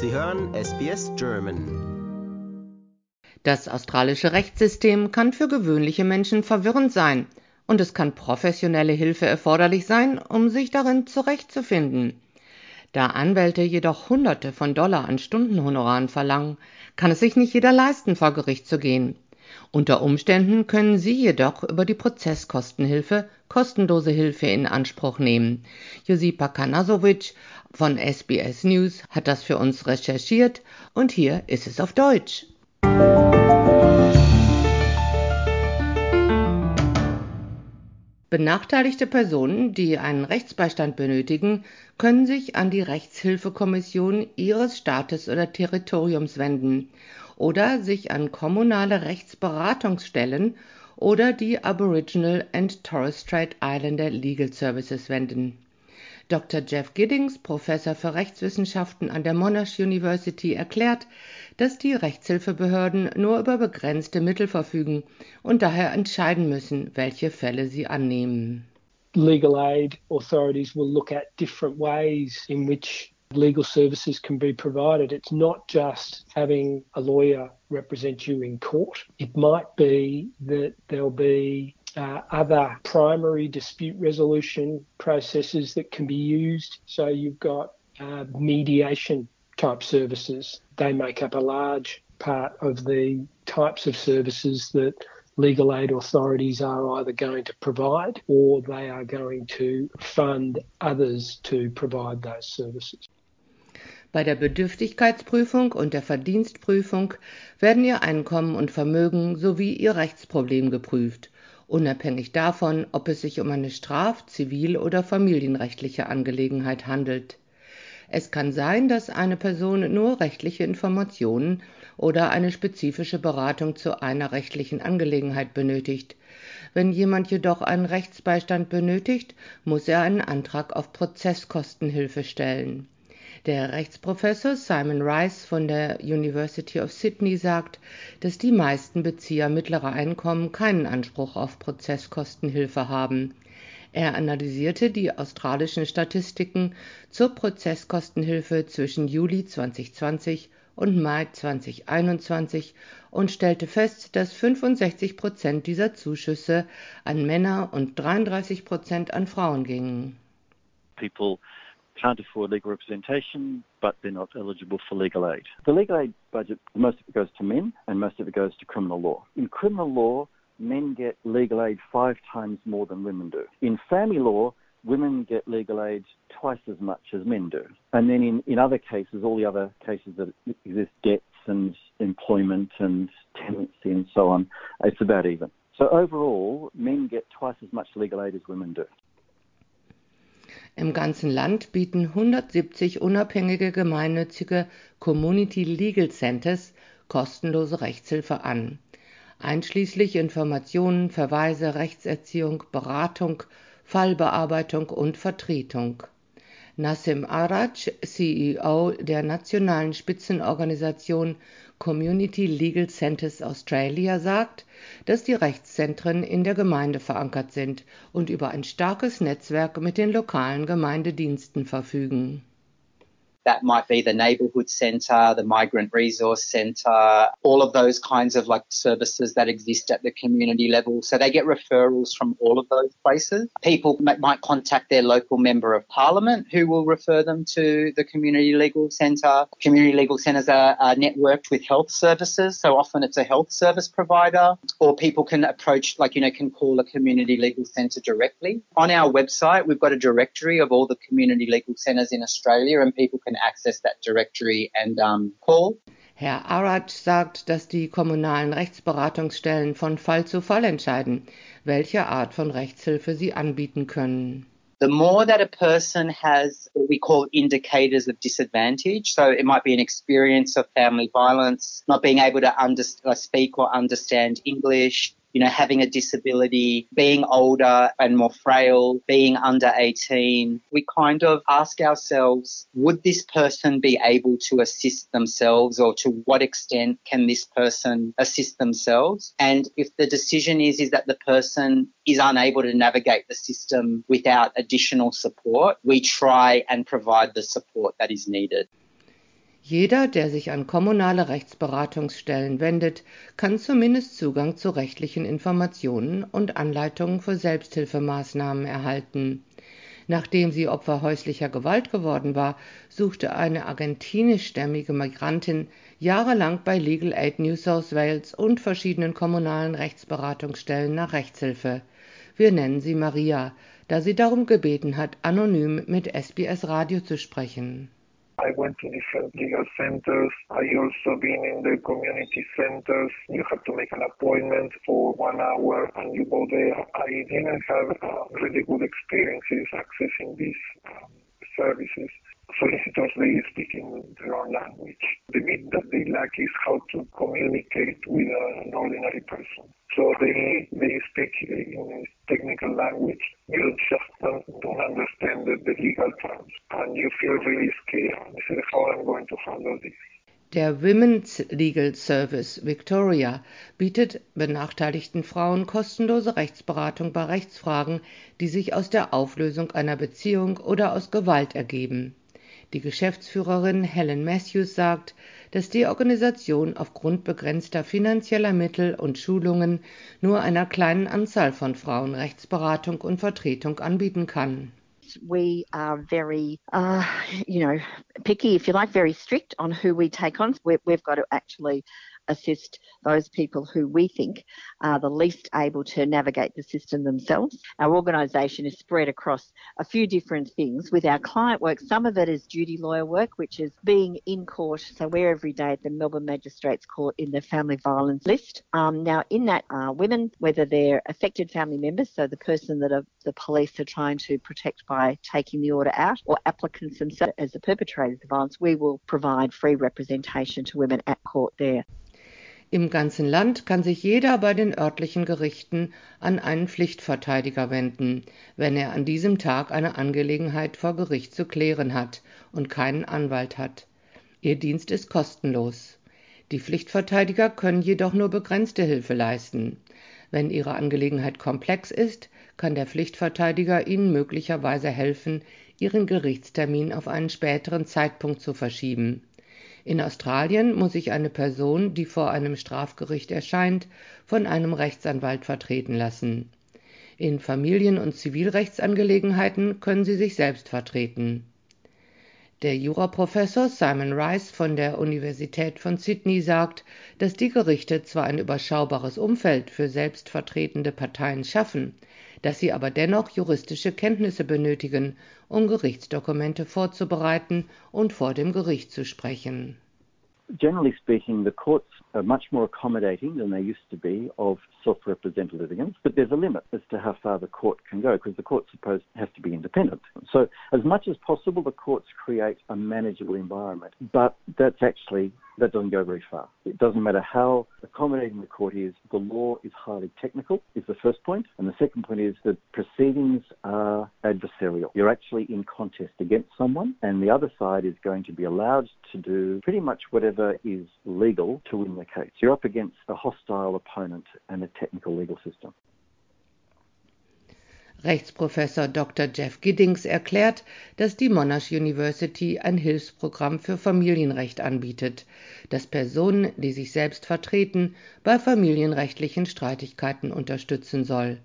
Sie hören SBS German. Das australische Rechtssystem kann für gewöhnliche Menschen verwirrend sein und es kann professionelle Hilfe erforderlich sein, um sich darin zurechtzufinden. Da Anwälte jedoch Hunderte von Dollar an Stundenhonoraren verlangen, kann es sich nicht jeder leisten, vor Gericht zu gehen. Unter Umständen können Sie jedoch über die Prozesskostenhilfe kostenlose Hilfe in Anspruch nehmen. Josipa Kanasovic von SBS News hat das für uns recherchiert und hier ist es auf Deutsch. Benachteiligte Personen, die einen Rechtsbeistand benötigen, können sich an die Rechtshilfekommission ihres Staates oder Territoriums wenden oder sich an kommunale Rechtsberatungsstellen oder die Aboriginal and Torres Strait Islander Legal Services wenden. Dr. Jeff Giddings, Professor für Rechtswissenschaften an der Monash University, erklärt, dass die Rechtshilfebehörden nur über begrenzte Mittel verfügen und daher entscheiden müssen, welche Fälle sie annehmen. Legal aid authorities will look at different ways in which legal services can be provided. It's not just having a lawyer represent you in court. It might be that there'll be uh, other primary dispute resolution processes that can be used. So you've got uh, mediation type services. They make up a large part of the types of services that legal aid authorities are either going to provide or they are going to fund others to provide those services. Bei der Bedürftigkeitsprüfung und der Verdienstprüfung werden Ihr Einkommen und Vermögen sowie Ihr Rechtsproblem geprüft unabhängig davon, ob es sich um eine straf-, zivil- oder familienrechtliche Angelegenheit handelt. Es kann sein, dass eine Person nur rechtliche Informationen oder eine spezifische Beratung zu einer rechtlichen Angelegenheit benötigt. Wenn jemand jedoch einen Rechtsbeistand benötigt, muss er einen Antrag auf Prozesskostenhilfe stellen. Der Rechtsprofessor Simon Rice von der University of Sydney sagt, dass die meisten Bezieher mittlerer Einkommen keinen Anspruch auf Prozesskostenhilfe haben. Er analysierte die australischen Statistiken zur Prozesskostenhilfe zwischen Juli 2020 und Mai 2021 und stellte fest, dass 65 Prozent dieser Zuschüsse an Männer und 33 Prozent an Frauen gingen. People can't afford legal representation, but they're not eligible for legal aid. The legal aid budget, most of it goes to men and most of it goes to criminal law. In criminal law, men get legal aid five times more than women do. In family law, women get legal aid twice as much as men do. And then in, in other cases, all the other cases that exist, debts and employment and tenancy and so on, it's about even. So overall, men get twice as much legal aid as women do. Im ganzen Land bieten 170 unabhängige gemeinnützige Community Legal Centers kostenlose Rechtshilfe an, einschließlich Informationen, Verweise, Rechtserziehung, Beratung, Fallbearbeitung und Vertretung. Nassim Araj, CEO der nationalen Spitzenorganisation Community Legal Centers Australia sagt, dass die Rechtszentren in der Gemeinde verankert sind und über ein starkes Netzwerk mit den lokalen Gemeindediensten verfügen That might be the neighborhood center, the migrant resource center, all of those kinds of like services that exist at the community level. So they get referrals from all of those places. People might contact their local member of parliament who will refer them to the community legal center. Community legal centers are, are networked with health services. So often it's a health service provider or people can approach, like, you know, can call a community legal center directly. On our website, we've got a directory of all the community legal centers in Australia and people can access that directory and um, call. Herr Arad sagt, dass die kommunalen Rechtsberatungsstellen von Fall zu Fall entscheiden, welche Art von Rechtshilfe sie anbieten können. the more that a person has what we call indicators of disadvantage. So it might be an experience of family violence, not being able to under, uh, speak or understand English, you know, having a disability, being older and more frail, being under 18, we kind of ask ourselves, would this person be able to assist themselves or to what extent can this person assist themselves? And if the decision is, is that the person is unable to navigate the system without additional support, we try and provide the support that is needed. Jeder, der sich an kommunale Rechtsberatungsstellen wendet, kann zumindest Zugang zu rechtlichen Informationen und Anleitungen für Selbsthilfemaßnahmen erhalten. Nachdem sie Opfer häuslicher Gewalt geworden war, suchte eine argentinischstämmige Migrantin jahrelang bei Legal Aid New South Wales und verschiedenen kommunalen Rechtsberatungsstellen nach Rechtshilfe. Wir nennen sie Maria, da sie darum gebeten hat, anonym mit SBS Radio zu sprechen. I went to different legal centers. I also been in the community centers. You have to make an appointment for one hour and you go there. I didn't have uh, really good experiences accessing these um, services. Solicitors, they speak in their own language. The bit that they lack is how to communicate with an ordinary person. So they, speak in technical language. You just don't, don't understand the, the legal terms. And you feel really scared. This is how I'm going to handle this. Der Women's Legal Service Victoria bietet benachteiligten Frauen kostenlose Rechtsberatung bei Rechtsfragen, die sich aus der Auflösung einer Beziehung oder aus Gewalt ergeben. Die Geschäftsführerin Helen Matthews sagt, dass die Organisation aufgrund begrenzter finanzieller Mittel und Schulungen nur einer kleinen Anzahl von Frauen Rechtsberatung und Vertretung anbieten kann. we are very, uh, you know, picky, if you like, very strict on who we take on. we we've got to actually assist those people who we think are the least able to navigate the system themselves. Our organisation is spread across a few different things. With our client work, some of it is duty lawyer work, which is being in court. So we're every day at the Melbourne Magistrates Court in the family violence list. Um, now, in that, uh, women, whether they're affected family members, so the person that are, the police are trying to protect by taking the order out, or applicants themselves as the perpetrators of violence, we will provide free representation to women at court there. Im ganzen Land kann sich jeder bei den örtlichen Gerichten an einen Pflichtverteidiger wenden, wenn er an diesem Tag eine Angelegenheit vor Gericht zu klären hat und keinen Anwalt hat. Ihr Dienst ist kostenlos. Die Pflichtverteidiger können jedoch nur begrenzte Hilfe leisten. Wenn Ihre Angelegenheit komplex ist, kann der Pflichtverteidiger Ihnen möglicherweise helfen, Ihren Gerichtstermin auf einen späteren Zeitpunkt zu verschieben. In Australien muss sich eine Person, die vor einem Strafgericht erscheint, von einem Rechtsanwalt vertreten lassen. In Familien- und Zivilrechtsangelegenheiten können sie sich selbst vertreten. Der Juraprofessor Simon Rice von der Universität von Sydney sagt, dass die Gerichte zwar ein überschaubares Umfeld für selbstvertretende Parteien schaffen, dass sie aber dennoch juristische Kenntnisse benötigen, um Gerichtsdokumente vorzubereiten und vor dem Gericht zu sprechen. Generally speaking, the courts are much more accommodating than they used to be of self-represented litigants, but there's a limit as to how far the court can go because the court's supposed has to be independent. So as much as possible, the courts create a manageable environment, but that's actually that doesn't go very far. It doesn't matter how accommodating the court is, the law is highly technical, is the first point. And the second point is that proceedings are adversarial. You're actually in contest against someone, and the other side is going to be allowed to do pretty much whatever is legal to win the case. You're up against a hostile opponent and a technical legal system. Rechtsprofessor Dr. Jeff Giddings erklärt, dass die Monash University ein Hilfsprogramm für Familienrecht anbietet, das Personen, die sich selbst vertreten, bei familienrechtlichen Streitigkeiten unterstützen soll.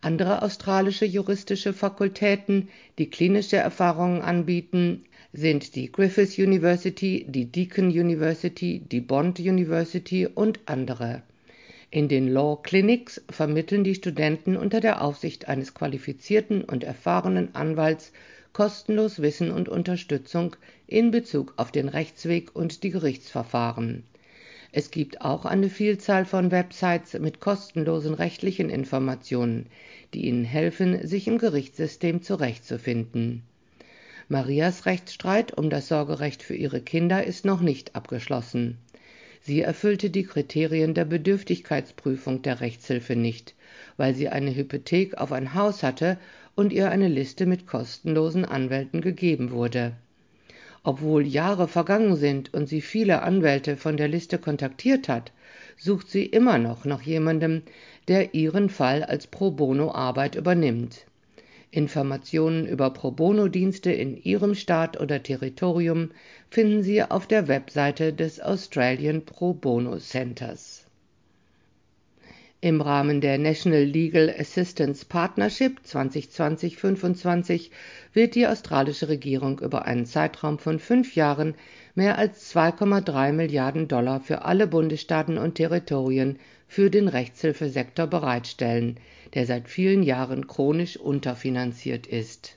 Andere australische juristische Fakultäten, die klinische Erfahrungen anbieten, sind die Griffith University, die Deakin University, die Bond University und andere. In den Law Clinics vermitteln die Studenten unter der Aufsicht eines qualifizierten und erfahrenen Anwalts kostenlos Wissen und Unterstützung in Bezug auf den Rechtsweg und die Gerichtsverfahren. Es gibt auch eine Vielzahl von Websites mit kostenlosen rechtlichen Informationen, die Ihnen helfen, sich im Gerichtssystem zurechtzufinden. Marias Rechtsstreit um das Sorgerecht für ihre Kinder ist noch nicht abgeschlossen. Sie erfüllte die Kriterien der Bedürftigkeitsprüfung der Rechtshilfe nicht, weil sie eine Hypothek auf ein Haus hatte und ihr eine Liste mit kostenlosen Anwälten gegeben wurde. Obwohl Jahre vergangen sind und sie viele Anwälte von der Liste kontaktiert hat, sucht sie immer noch nach jemandem, der ihren Fall als Pro Bono Arbeit übernimmt. Informationen über Pro Bono Dienste in Ihrem Staat oder Territorium finden Sie auf der Webseite des Australian Pro Bono Centers. Im Rahmen der National Legal Assistance Partnership 2020-25 wird die australische Regierung über einen Zeitraum von fünf Jahren mehr als 2,3 Milliarden Dollar für alle Bundesstaaten und Territorien für den Rechtshilfesektor bereitstellen, der seit vielen Jahren chronisch unterfinanziert ist.